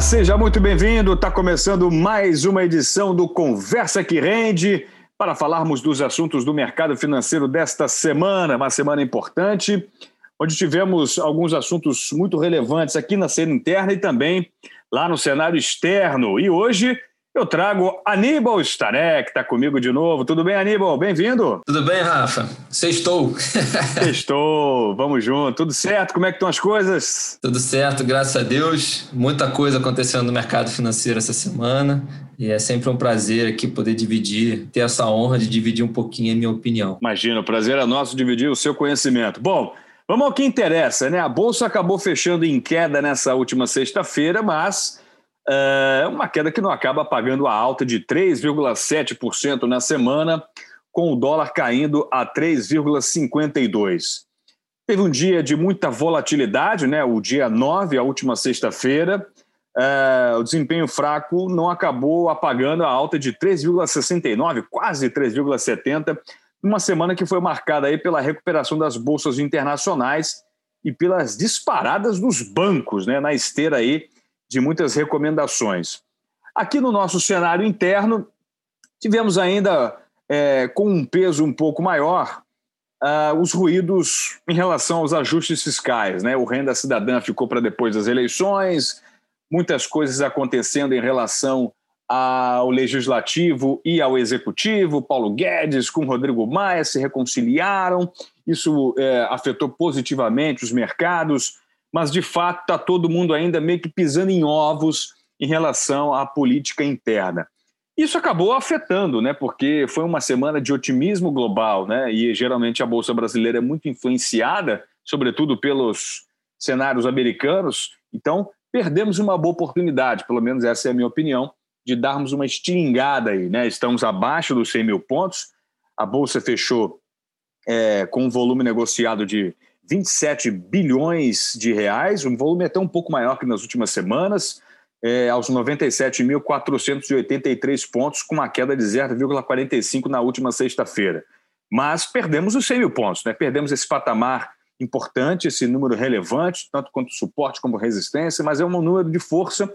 Seja muito bem-vindo. Está começando mais uma edição do Conversa que Rende para falarmos dos assuntos do mercado financeiro desta semana, uma semana importante, onde tivemos alguns assuntos muito relevantes aqui na cena interna e também lá no cenário externo. E hoje eu trago Aníbal Starek, que está comigo de novo. Tudo bem, Aníbal? Bem-vindo. Tudo bem, Rafa? Sextou. Sextou, vamos junto. Tudo certo? Como é que estão as coisas? Tudo certo, graças a Deus. Muita coisa acontecendo no mercado financeiro essa semana. E é sempre um prazer aqui poder dividir, ter essa honra de dividir um pouquinho a minha opinião. Imagina, o prazer é nosso dividir o seu conhecimento. Bom, vamos ao que interessa, né? A Bolsa acabou fechando em queda nessa última sexta-feira, mas é uma queda que não acaba pagando a alta de 3,7% na semana, com o dólar caindo a 3,52%. Teve um dia de muita volatilidade, né? o dia 9, a última sexta-feira, é, o desempenho fraco não acabou apagando a alta de 3,69, quase 3,70, numa semana que foi marcada aí pela recuperação das bolsas internacionais e pelas disparadas dos bancos, né, na esteira aí de muitas recomendações. Aqui no nosso cenário interno, tivemos ainda é, com um peso um pouco maior uh, os ruídos em relação aos ajustes fiscais. Né? O renda cidadã ficou para depois das eleições, muitas coisas acontecendo em relação ao legislativo e ao executivo. Paulo Guedes com Rodrigo Maia se reconciliaram, isso é, afetou positivamente os mercados, mas de fato está todo mundo ainda meio que pisando em ovos em relação à política interna. Isso acabou afetando, né? Porque foi uma semana de otimismo global, né? E geralmente a bolsa brasileira é muito influenciada, sobretudo pelos cenários americanos. Então perdemos uma boa oportunidade, pelo menos essa é a minha opinião, de darmos uma estilingada aí, né? Estamos abaixo dos 100 mil pontos, a bolsa fechou é, com um volume negociado de 27 bilhões de reais, um volume até um pouco maior que nas últimas semanas, é, aos 97.483 pontos, com uma queda de 0,45 na última sexta-feira. Mas perdemos os 100 mil pontos, né? perdemos esse patamar importante, esse número relevante, tanto quanto suporte como resistência, mas é um número de força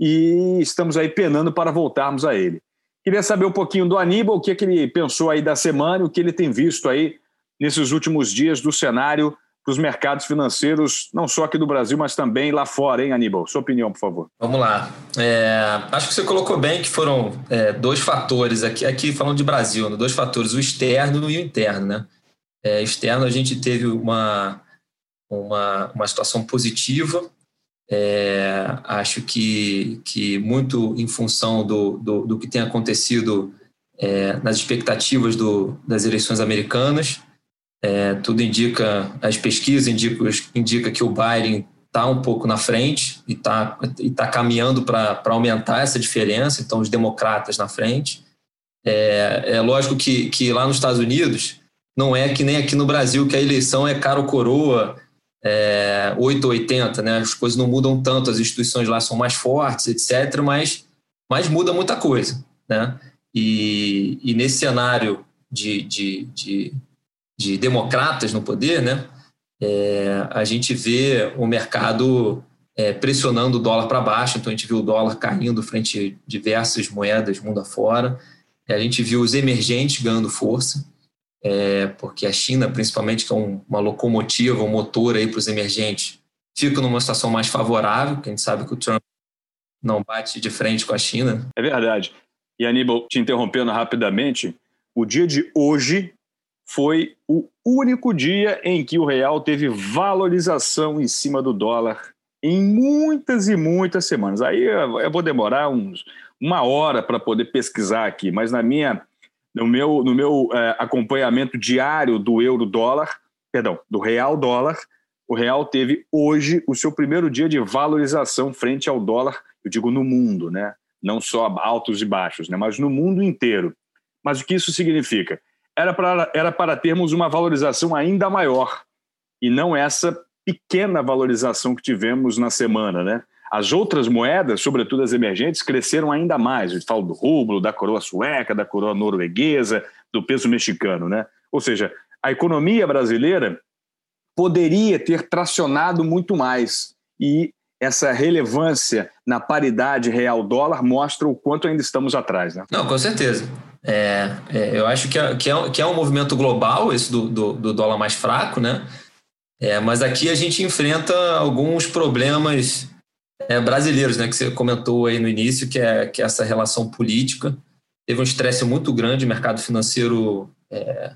e estamos aí penando para voltarmos a ele. Queria saber um pouquinho do Aníbal, o que, é que ele pensou aí da semana, o que ele tem visto aí nesses últimos dias do cenário para os mercados financeiros, não só aqui do Brasil, mas também lá fora, hein, Aníbal? Sua opinião, por favor. Vamos lá. É, acho que você colocou bem que foram é, dois fatores, aqui, aqui falando de Brasil, né? dois fatores, o externo e o interno. Né? É, externo, a gente teve uma, uma, uma situação positiva, é, acho que, que muito em função do, do, do que tem acontecido é, nas expectativas do, das eleições americanas, é, tudo indica, as pesquisas indicam indica que o Biden está um pouco na frente e está e tá caminhando para aumentar essa diferença, então os democratas na frente. É, é lógico que, que lá nos Estados Unidos não é que nem aqui no Brasil, que a eleição é caro coroa, é, 8 ou 80, né? as coisas não mudam tanto, as instituições lá são mais fortes, etc., mas, mas muda muita coisa. Né? E, e nesse cenário de, de, de de democratas no poder, né? É, a gente vê o mercado é, pressionando o dólar para baixo, então a gente viu o dólar caindo frente a diversas moedas mundo afora. É, a gente viu os emergentes ganhando força, é, porque a China, principalmente, que é um, uma locomotiva, um motor aí para os emergentes, fica numa situação mais favorável, porque a gente sabe que o Trump não bate de frente com a China. É verdade. E Aníbal, te interrompendo rapidamente, o dia de hoje foi o único dia em que o real teve valorização em cima do dólar em muitas e muitas semanas. Aí eu vou demorar uns, uma hora para poder pesquisar aqui, mas na minha, no meu, no meu é, acompanhamento diário do euro dólar, perdão, do real dólar, o real teve hoje o seu primeiro dia de valorização frente ao dólar, eu digo no mundo, né? Não só altos e baixos, né? Mas no mundo inteiro. Mas o que isso significa? Era para, era para termos uma valorização ainda maior e não essa pequena valorização que tivemos na semana, né? As outras moedas, sobretudo as emergentes, cresceram ainda mais. Eu falo do rublo, da coroa sueca, da coroa norueguesa, do peso mexicano, né? Ou seja, a economia brasileira poderia ter tracionado muito mais e essa relevância na paridade real-dólar mostra o quanto ainda estamos atrás. Né? Não, com certeza. É, é, eu acho que é, que, é, que é um movimento global, esse do, do, do dólar mais fraco, né? É, mas aqui a gente enfrenta alguns problemas é, brasileiros, né? Que você comentou aí no início, que é, que é essa relação política. Teve um estresse muito grande, o mercado financeiro é,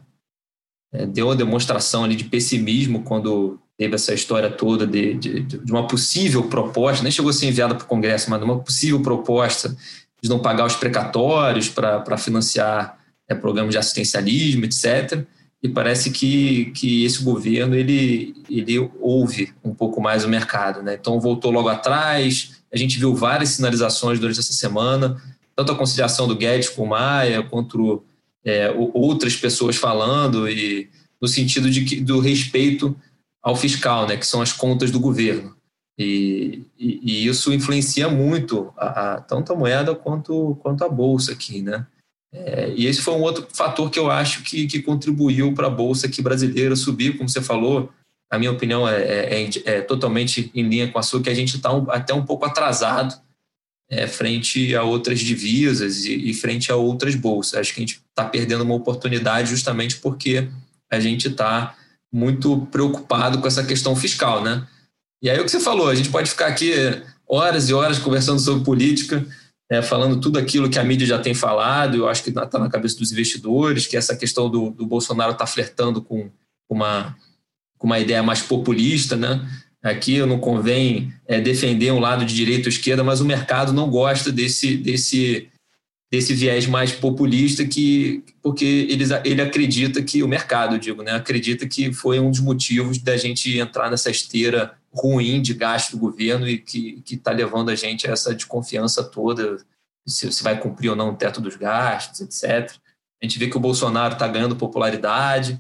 é, deu uma demonstração ali de pessimismo quando teve essa história toda de, de, de uma possível proposta, nem chegou a ser enviada para o Congresso, mas uma possível proposta de não pagar os precatórios para financiar é, programas de assistencialismo, etc. E parece que, que esse governo ele, ele ouve um pouco mais o mercado. Né? Então, voltou logo atrás, a gente viu várias sinalizações durante essa semana, tanto a conciliação do Guedes com o Maia, quanto é, outras pessoas falando, e no sentido de que, do respeito ao fiscal, né, que são as contas do governo. E, e, e isso influencia muito a, a, tanto a moeda quanto, quanto a bolsa aqui, né? É, e esse foi um outro fator que eu acho que, que contribuiu para a bolsa aqui brasileira subir, como você falou. A minha opinião é, é, é, é totalmente em linha com a sua, que a gente está um, até um pouco atrasado é, frente a outras divisas e, e, frente a outras bolsas. Acho que a gente está perdendo uma oportunidade justamente porque a gente está muito preocupado com essa questão fiscal, né? E aí o que você falou, a gente pode ficar aqui horas e horas conversando sobre política, é, falando tudo aquilo que a mídia já tem falado, eu acho que está na cabeça dos investidores, que essa questão do, do Bolsonaro está flertando com uma, com uma ideia mais populista, né? Aqui não convém é, defender um lado de direita ou esquerda, mas o mercado não gosta desse, desse, desse viés mais populista que porque eles, ele acredita que o mercado digo né acredita que foi um dos motivos da gente entrar nessa esteira ruim de gasto do governo e que está levando a gente a essa desconfiança toda se, se vai cumprir ou não o teto dos gastos etc a gente vê que o Bolsonaro está ganhando popularidade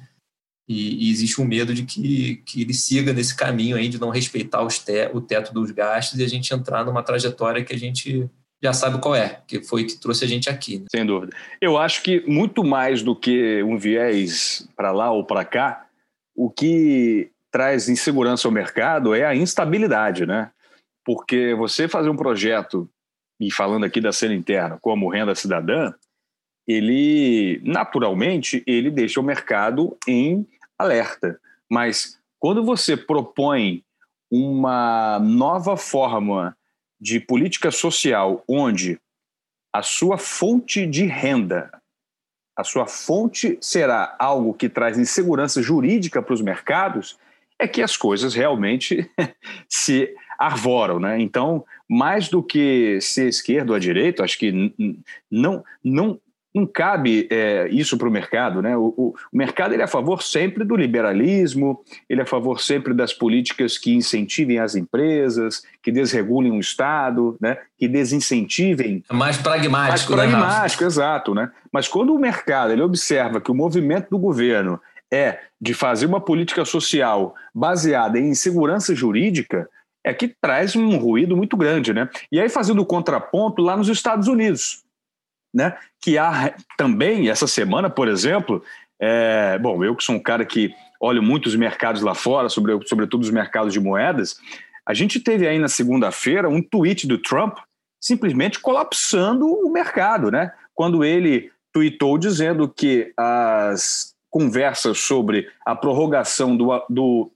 e, e, existe um medo de que, que ele siga nesse caminho aí de não respeitar te, o teto dos gastos e a gente entrar numa trajetória que a gente já sabe qual é, que foi que trouxe a gente aqui. Né? Sem dúvida. Eu acho que muito mais do que um viés para lá ou para cá, o que traz insegurança ao mercado é a instabilidade, né? Porque você fazer um projeto, e falando aqui da cena interna, como renda cidadã, ele naturalmente ele deixa o mercado em alerta. Mas quando você propõe uma nova forma de política social onde a sua fonte de renda, a sua fonte será algo que traz insegurança jurídica para os mercados, é que as coisas realmente se arvoram, né? Então, mais do que ser esquerdo ou à direita, acho que não, não não cabe é, isso para o mercado. Né? O, o, o, mercado ele é a favor sempre do liberalismo, ele é a favor sempre das políticas que incentivem as empresas, que desregulem o Estado, né? que desincentivem. É mais pragmático, mais né, pragmático, né, exato. Né? Mas quando o mercado ele observa que o movimento do governo é de fazer uma política social baseada em insegurança jurídica, é que traz um ruído muito grande. Né? E aí, fazendo o contraponto lá nos Estados Unidos né? Que há também, essa semana, por exemplo, é, bom, eu que sou um cara que olho muitos mercados lá fora, sobre, sobretudo os mercados de moedas, a gente teve aí na segunda-feira um tweet do Trump simplesmente colapsando o mercado, né? Quando ele tweetou dizendo que as conversas sobre a prorrogação do, do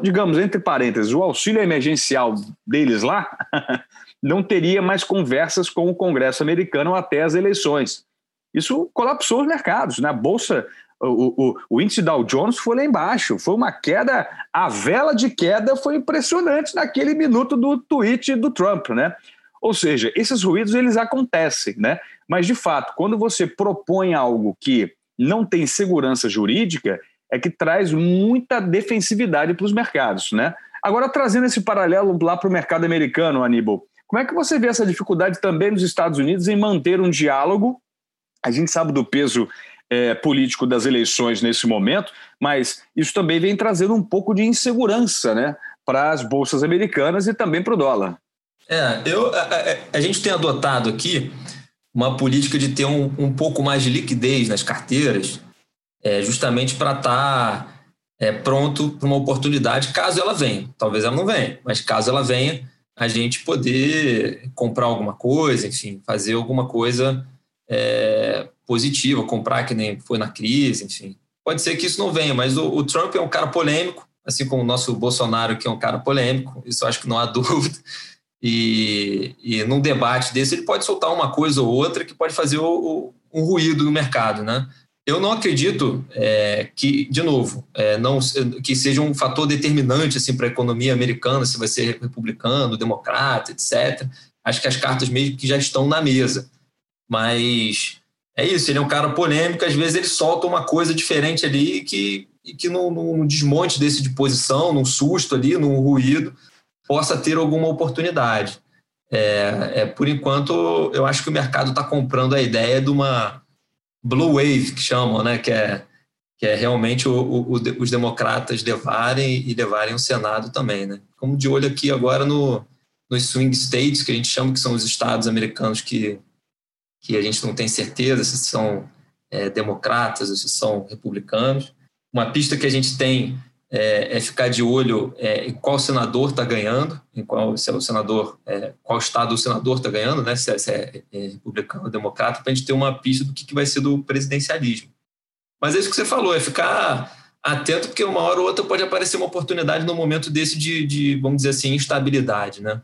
digamos, entre parênteses, o auxílio emergencial deles lá não teria mais conversas com o Congresso americano até as eleições. Isso colapsou os mercados. Né? A bolsa, o, o, o índice Dow Jones foi lá embaixo. Foi uma queda, a vela de queda foi impressionante naquele minuto do tweet do Trump. Né? Ou seja, esses ruídos eles acontecem, né? mas de fato, quando você propõe algo que não tem segurança jurídica, é que traz muita defensividade para os mercados. Né? Agora, trazendo esse paralelo lá para o mercado americano, Aníbal, como é que você vê essa dificuldade também nos Estados Unidos em manter um diálogo? A gente sabe do peso é, político das eleições nesse momento, mas isso também vem trazendo um pouco de insegurança né, para as bolsas americanas e também para o dólar. É, eu, a, a, a, gente tem adotado aqui uma política de ter um, um pouco mais de liquidez nas carteiras, é, justamente para estar tá, é, pronto para uma oportunidade, caso ela venha. Talvez ela não venha, mas caso ela venha, a gente poder comprar alguma coisa, enfim, fazer alguma coisa é, positiva, comprar que nem foi na crise, enfim. Pode ser que isso não venha, mas o, o Trump é um cara polêmico, assim como o nosso Bolsonaro, que é um cara polêmico, isso acho que não há dúvida. E, e num debate desse, ele pode soltar uma coisa ou outra que pode fazer o, o, um ruído no mercado, né? Eu não acredito é, que, de novo, é, não, que seja um fator determinante assim, para a economia americana, se vai ser republicano, democrata, etc. Acho que as cartas mesmo que já estão na mesa. Mas é isso, ele é um cara polêmico, às vezes ele solta uma coisa diferente ali que, que num, num desmonte desse de posição, num susto ali, num ruído, possa ter alguma oportunidade. É, é, por enquanto, eu acho que o mercado está comprando a ideia de uma blue wave, que chamam, né? que, é, que é realmente o, o, os democratas levarem e levarem o Senado também. Né? Como de olho aqui agora no, nos swing states, que a gente chama que são os estados americanos que, que a gente não tem certeza se são é, democratas ou se são republicanos. Uma pista que a gente tem é, é ficar de olho é, em qual senador está ganhando, em qual se é o senador, é, qual estado o senador está ganhando, né? Se é, se é, é republicano ou democrata, para a gente ter uma pista do que, que vai ser do presidencialismo. Mas é isso que você falou, é ficar atento, porque uma hora ou outra pode aparecer uma oportunidade no momento desse de, de vamos dizer assim, instabilidade, né?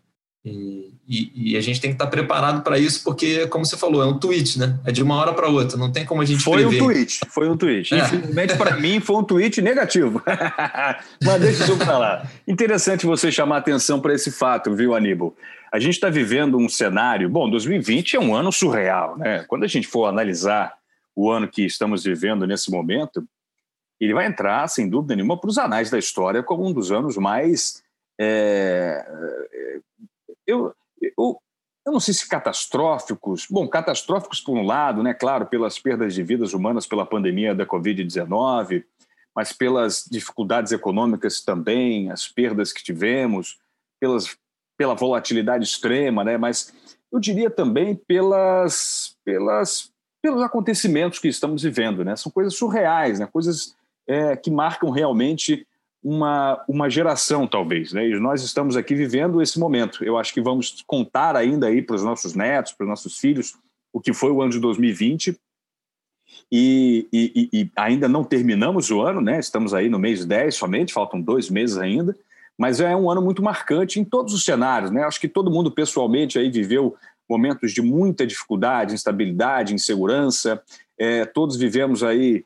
E, e, e, a gente tem que estar preparado para isso, porque, como você falou, é um tweet, né? É de uma hora para outra, não tem como a gente Foi prever. um tweet, foi um tweet. É. Infelizmente, para mim, foi um tweet negativo. Mas deixa isso para lá. Interessante você chamar atenção para esse fato, viu, Aníbal? A gente está vivendo um cenário. Bom, 2020 é um ano surreal, né? Quando a gente for analisar o ano que estamos vivendo nesse momento, ele vai entrar, sem dúvida nenhuma, para os anais da história como um dos anos mais. É, eu, eu, eu não sei se catastróficos, bom, catastróficos por um lado, né, claro, pelas perdas de vidas humanas pela pandemia da Covid-19, mas pelas dificuldades econômicas também, as perdas que tivemos, pelas, pela volatilidade extrema, né, mas eu diria também pelas, pelas, pelos acontecimentos que estamos vivendo, né, são coisas surreais, né, coisas é, que marcam realmente uma, uma geração, talvez. Né? E nós estamos aqui vivendo esse momento. Eu acho que vamos contar ainda aí para os nossos netos, para os nossos filhos, o que foi o ano de 2020. E, e, e, ainda não terminamos o ano, né? estamos aí no mês 10 somente, faltam dois meses ainda, mas é um ano muito marcante em todos os cenários. Né? Acho que todo mundo pessoalmente aí viveu momentos de muita dificuldade, instabilidade, insegurança, é, todos vivemos aí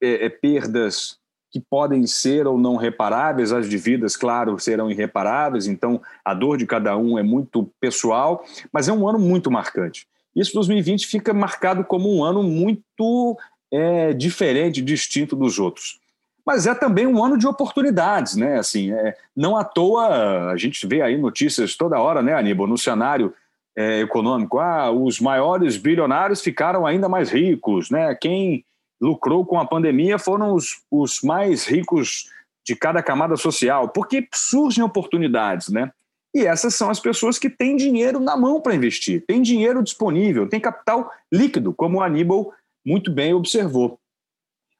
é, é, perdas que podem ser ou não reparáveis, as de vidas, claro, serão irreparáveis, então a dor de cada um é muito pessoal, mas é um ano muito marcante. Isso 2020 fica marcado como um ano muito é, diferente, distinto dos outros. Mas é também um ano de oportunidades, né? Assim, é, não à toa a gente vê aí notícias toda hora, né, Aníbal, no cenário é, econômico. Ah, os maiores bilionários ficaram ainda mais ricos, né? Quem lucrou com a pandemia foram os, os mais ricos de cada camada social, porque surgem oportunidades, né? E essas são as pessoas que têm dinheiro na mão para investir, têm dinheiro disponível, têm capital líquido, como o Aníbal muito bem observou.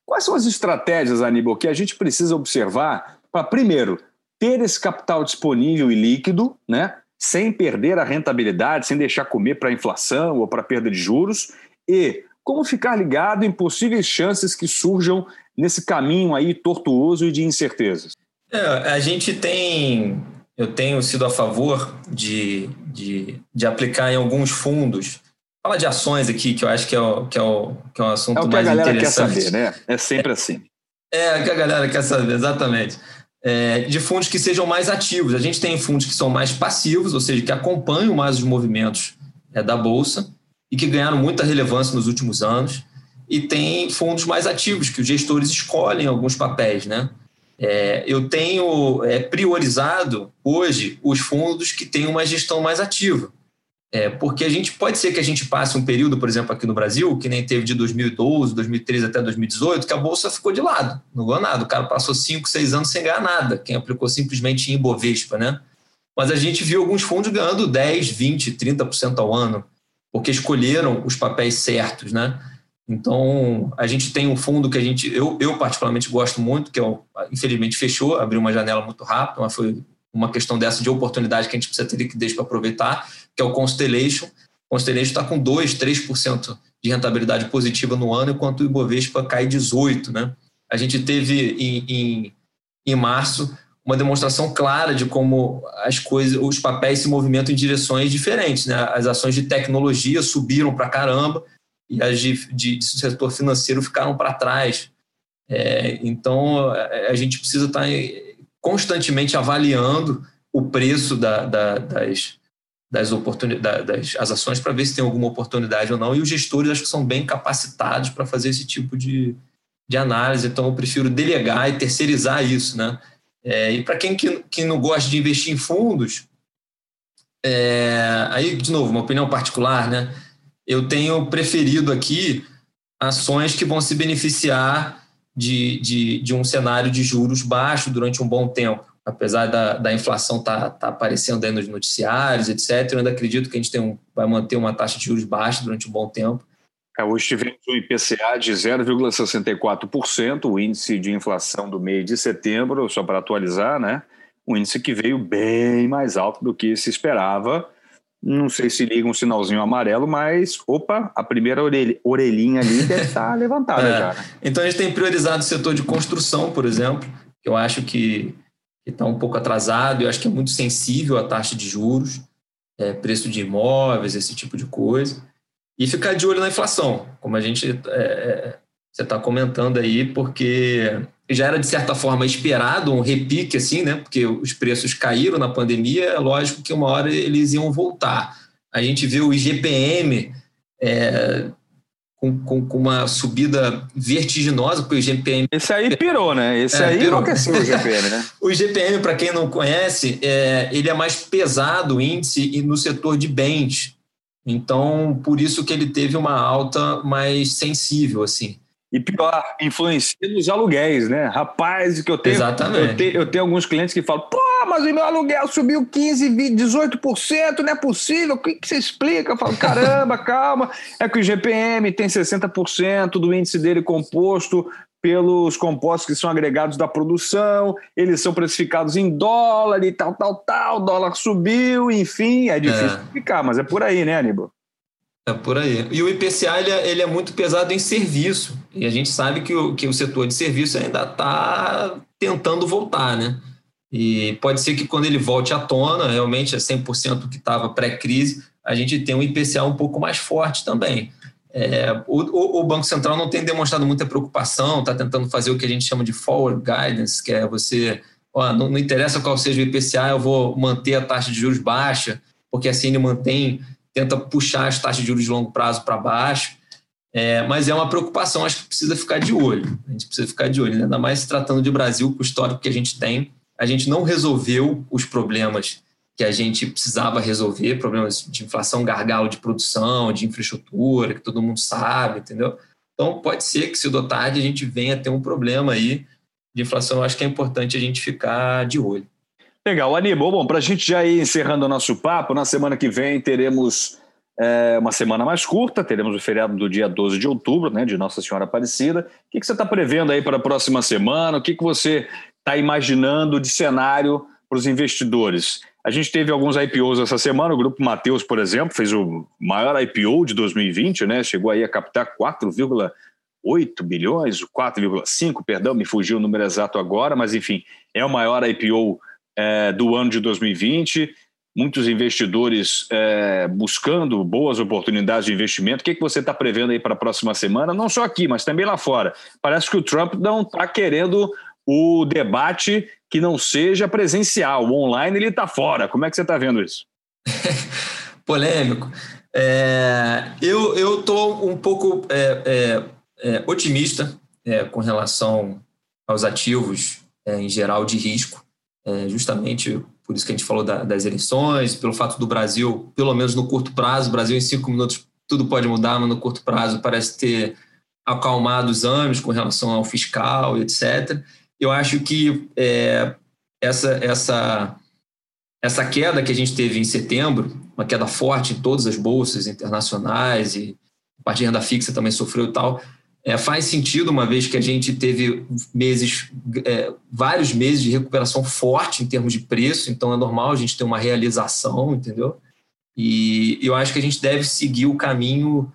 Quais são as estratégias, Aníbal, que a gente precisa observar para, primeiro, ter esse capital disponível e líquido, né? Sem perder a rentabilidade, sem deixar comer para a inflação ou para perda de juros, e como ficar ligado em possíveis chances que surjam nesse caminho aí tortuoso e de incertezas? É, a gente tem, eu tenho sido a favor de, de, de aplicar em alguns fundos. Fala de ações aqui, que eu acho que é o, que é o, que é o assunto mais interessante. É o que a galera quer saber, né? É sempre assim. É, é o que a galera quer saber, exatamente. É, de fundos que sejam mais ativos. A gente tem fundos que são mais passivos, ou seja, que acompanham mais os movimentos é, da Bolsa e que ganharam muita relevância nos últimos anos. E tem fundos mais ativos, que os gestores escolhem alguns papéis, né? É, eu tenho é, priorizado hoje os fundos que têm uma gestão mais ativa. É, porque a gente pode ser que a gente passe um período, por exemplo, aqui no Brasil, que nem teve de 2012, 2013 até 2018, que a bolsa ficou de lado, não ganhou nada. O cara passou 5, 6 anos sem ganhar nada, quem aplicou simplesmente em Ibovespa, né? Mas a gente viu alguns fundos ganhando 10, 20, 30% ao ano porque escolheram os papéis certos, né? Então, a gente tem um fundo que a gente, eu, eu particularmente gosto muito, que é infelizmente fechou, abriu uma janela muito rápido, mas foi uma questão dessa de oportunidade que a gente precisa ter liquidez para aproveitar, que é o Constellation. O Constellation está com 2, 3% de rentabilidade positiva no ano, enquanto o Ibovespa cai 18%. Né? A gente teve em, em, em março uma demonstração clara de como as coisas, os papéis se movimentam em direções diferentes. Né? As ações de tecnologia subiram para caramba e as de, de, de setor financeiro ficaram para trás. É, então, a gente precisa estar tá constantemente avaliando o preço da, da, das, das, oportunidades, das as ações para ver se tem alguma oportunidade ou não. E os gestores acho que são bem capacitados para fazer esse tipo de, de análise. Então, eu prefiro delegar e terceirizar isso, né? É, e para quem que, que não gosta de investir em fundos, é, aí, de novo, uma opinião particular, né? Eu tenho preferido aqui ações que vão se beneficiar de, de, de um cenário de juros baixo durante um bom tempo. Apesar da, da inflação estar tá, tá aparecendo aí nos noticiários, etc., eu ainda acredito que a gente tem um, vai manter uma taxa de juros baixa durante um bom tempo. É, hoje tivemos um IPCA de 0,64%, o índice de inflação do mês de setembro, só para atualizar, né? Um índice que veio bem mais alto do que se esperava. Não sei se liga um sinalzinho amarelo, mas opa, a primeira orelhinha ali deve estar levantada é. já. Né? Então a gente tem priorizado o setor de construção, por exemplo, que eu acho que está um pouco atrasado, eu acho que é muito sensível à taxa de juros, é, preço de imóveis, esse tipo de coisa. E ficar de olho na inflação, como a gente é, é você está comentando aí, porque já era de certa forma esperado um repique assim, né? Porque os preços caíram na pandemia, é lógico que uma hora eles iam voltar. A gente viu o IGPM é, com, com, com, uma subida vertiginosa, porque o IGPM. Esse aí pirou, né? Esse é, aí pirou. enlouqueceu o IGPM, né? o IGPM, para quem não conhece, é, ele é mais pesado o índice no setor de bens. Então, por isso que ele teve uma alta mais sensível, assim. E pior, influencia nos aluguéis, né? Rapaz, que eu tenho. Exatamente. Eu tenho, eu tenho alguns clientes que falam, pô, mas o meu aluguel subiu 15, 20, 18%, não é possível. O que, que você explica? Eu falo, caramba, calma. É que o GPM tem 60% do índice dele composto pelos compostos que são agregados da produção, eles são precificados em dólar e tal, tal, tal, o dólar subiu, enfim, é difícil é. explicar, mas é por aí, né, Aníbal? É por aí. E o IPCA ele é, ele é, muito pesado em serviço. E a gente sabe que o, que o setor de serviço ainda está tentando voltar, né? E pode ser que quando ele volte à tona, realmente é 100% que estava pré-crise, a gente tem um IPCA um pouco mais forte também. É, o, o, Banco Central não tem demonstrado muita preocupação, está tentando fazer o que a gente chama de forward guidance, que é você, ó, não, não interessa qual seja o IPCA, eu vou manter a taxa de juros baixa, porque assim ele mantém tenta puxar as taxas de juros de longo prazo para baixo. É, mas é uma preocupação, acho que precisa ficar de olho. A gente precisa ficar de olho, né? ainda mais se tratando de Brasil, com o histórico que a gente tem. A gente não resolveu os problemas que a gente precisava resolver, problemas de inflação, gargalo de produção, de infraestrutura, que todo mundo sabe, entendeu? Então, pode ser que, se do tarde, a gente venha ter um problema aí de inflação. Eu acho que é importante a gente ficar de olho. Legal, Aníbal. Bom, para a gente já ir encerrando o nosso papo, na semana que vem teremos é, uma semana mais curta, teremos o feriado do dia 12 de outubro, né, de Nossa Senhora Aparecida. O que, que você está prevendo aí para a próxima semana? O que, que você está imaginando de cenário para os investidores? A gente teve alguns IPOs essa semana, o Grupo Mateus, por exemplo, fez o maior IPO de 2020, né, chegou aí a captar 4,8 bilhões, 4,5, perdão, me fugiu o número exato agora, mas enfim, é o maior IPO é, do ano de 2020, muitos investidores é, buscando boas oportunidades de investimento. O que, que você está prevendo aí para a próxima semana? Não só aqui, mas também lá fora. Parece que o Trump não está querendo o debate que não seja presencial. O online ele está fora. Como é que você está vendo isso? Polêmico. É, eu estou um pouco é, é, é otimista é, com relação aos ativos em geral de risco é, justamente por isso que a gente falou da, das eleições, pelo fato do Brasil, pelo menos no curto prazo, Brasil em cinco minutos tudo pode mudar, mas no curto prazo parece ter acalmado os ânimos com relação ao fiscal etc. Eu acho que é, essa, essa, essa queda que a gente teve em setembro, uma queda forte em todas as bolsas internacionais e a parte de renda fixa também sofreu e tal, É, faz sentido, uma vez que a gente teve meses, é, vários meses de recuperação forte em termos de preço, então é normal a gente ter uma realização, entendeu? E eu acho que a gente deve seguir o caminho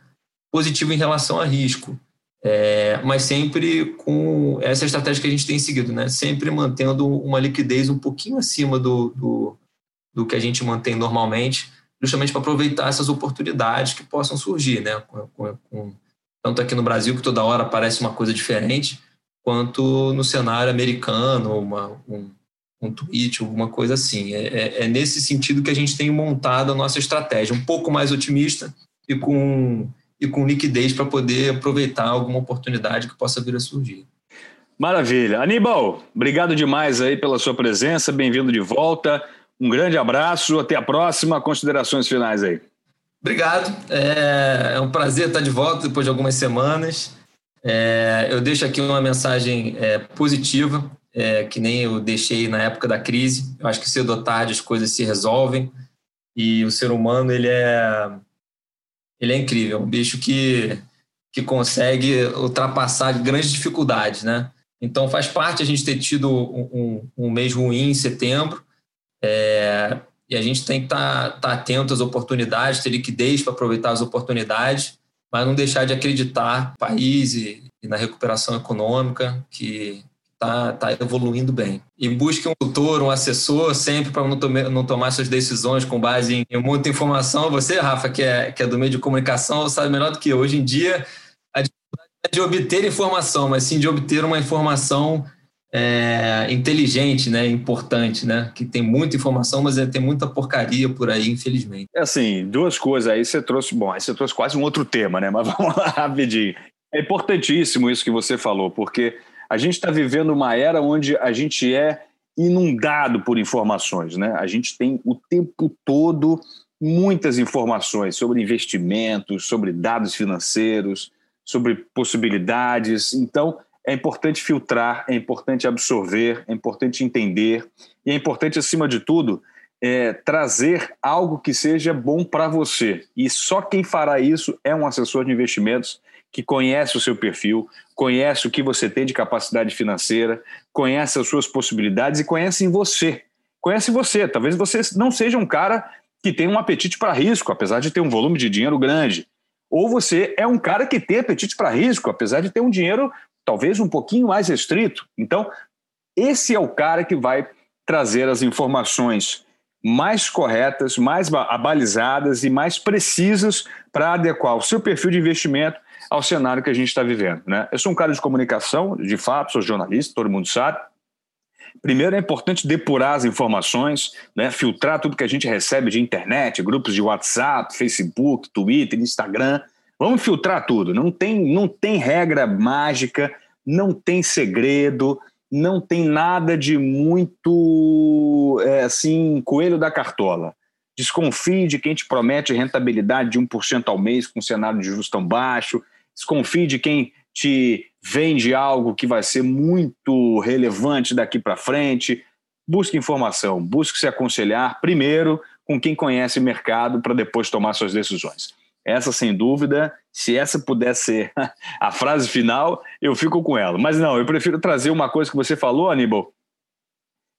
positivo em relação a risco, é, mas sempre com essa estratégia que a gente tem seguido, né? Sempre mantendo uma liquidez um pouquinho acima do, do, do que a gente mantém normalmente, justamente para aproveitar essas oportunidades que possam surgir, né? Com, com, com tanto aqui no Brasil, que toda hora parece uma coisa diferente, quanto no cenário americano, uma, um, um tweet, alguma coisa assim. É, é, é, nesse sentido que a gente tem montado a nossa estratégia, um pouco mais otimista e com, e com liquidez para poder aproveitar alguma oportunidade que possa vir a surgir. Maravilha. Aníbal, obrigado demais aí pela sua presença, bem-vindo de volta. Um grande abraço, até a próxima. Considerações finais aí. Obrigado. É, é um prazer estar de volta depois de algumas semanas. É, eu deixo aqui uma mensagem é, positiva, é, que nem eu deixei na época da crise. Eu acho que cedo ou tarde as coisas se resolvem e o ser humano ele é ele é incrível, um bicho que que consegue ultrapassar grandes dificuldades, né? Então faz parte a gente ter tido um, um, um mês ruim em setembro. É, e a gente tem que estar tá, tá atento às oportunidades, ter liquidez para aproveitar as oportunidades, mas não deixar de acreditar no país e, e na recuperação econômica que está tá evoluindo bem. E busque um tutor, um assessor, sempre para não, não, tomar suas decisões com base em, muita informação. Você, Rafa, que é, que é do meio de comunicação, sabe melhor do que. Hoje em dia, a dificuldade é de obter informação, mas sim de obter uma informação é, inteligente, né, importante, né, que tem muita informação, mas é, tem muita porcaria por aí, infelizmente. É assim, duas coisas aí você trouxe, bom, aí você trouxe quase um outro tema, né, mas vamos lá rapidinho. É importantíssimo isso que você falou, porque a gente está vivendo uma era onde a gente é inundado por informações, né? A gente tem o tempo todo muitas informações sobre investimentos, sobre dados financeiros, sobre possibilidades. Então, é importante filtrar, é importante absorver, é importante entender e é importante, acima de tudo, é, trazer algo que seja bom para você. E só quem fará isso é um assessor de investimentos que conhece o seu perfil, conhece o que você tem de capacidade financeira, conhece as suas possibilidades e conhece em você. Conhece você. Talvez você não seja um cara que tem um apetite para risco, apesar de ter um volume de dinheiro grande. Ou você é um cara que tem apetite para risco, apesar de ter um dinheiro talvez um pouquinho mais restrito. Então, esse é o cara que vai trazer as informações mais corretas, mais abalizadas e mais precisas para adequar o seu perfil de investimento ao cenário que a gente está vivendo. Né? Eu sou um cara de comunicação, de fato, sou jornalista, todo mundo sabe. Primeiro é importante depurar as informações, né? filtrar tudo que a gente recebe de internet, grupos de WhatsApp, Facebook, Twitter, Instagram, Vamos filtrar tudo. Não tem, não tem regra mágica, não tem segredo, não tem nada de muito é, assim, coelho da cartola. Desconfie de quem te promete rentabilidade de 1% ao mês com um cenário de juros tão baixo. Desconfie de quem te vende algo que vai ser muito relevante daqui para frente. Busque informação, busque se aconselhar primeiro com quem conhece o mercado para depois tomar suas decisões. Essa, sem dúvida, se essa puder ser a frase final, eu fico com ela. Mas não, eu prefiro trazer uma coisa que você falou, Aníbal,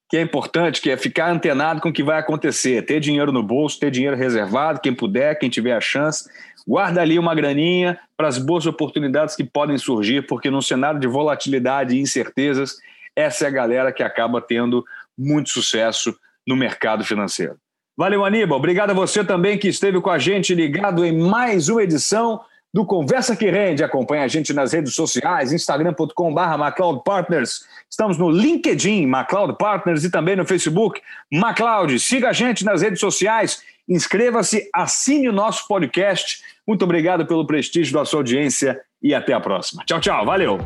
que é importante, que é ficar antenado com o que vai acontecer, ter dinheiro no bolso, ter dinheiro reservado, quem puder, quem tiver a chance, guarda ali uma graninha para as boas oportunidades que podem surgir, porque num cenário de volatilidade e incertezas, essa é a galera que acaba tendo muito sucesso no mercado financeiro. Valeu, Aníbal. Obrigado a você também que esteve com a gente ligado em mais uma edição do Conversa que Rende. Acompanhe a gente nas redes sociais, instagram.com.br MacLeod Partners. Estamos no LinkedIn, MacLeod Partners, e também no Facebook, MacLeod. Siga a gente nas redes sociais, inscreva-se, assine o nosso podcast. Muito obrigado pelo prestígio da sua audiência e até a próxima. Tchau, tchau. Valeu.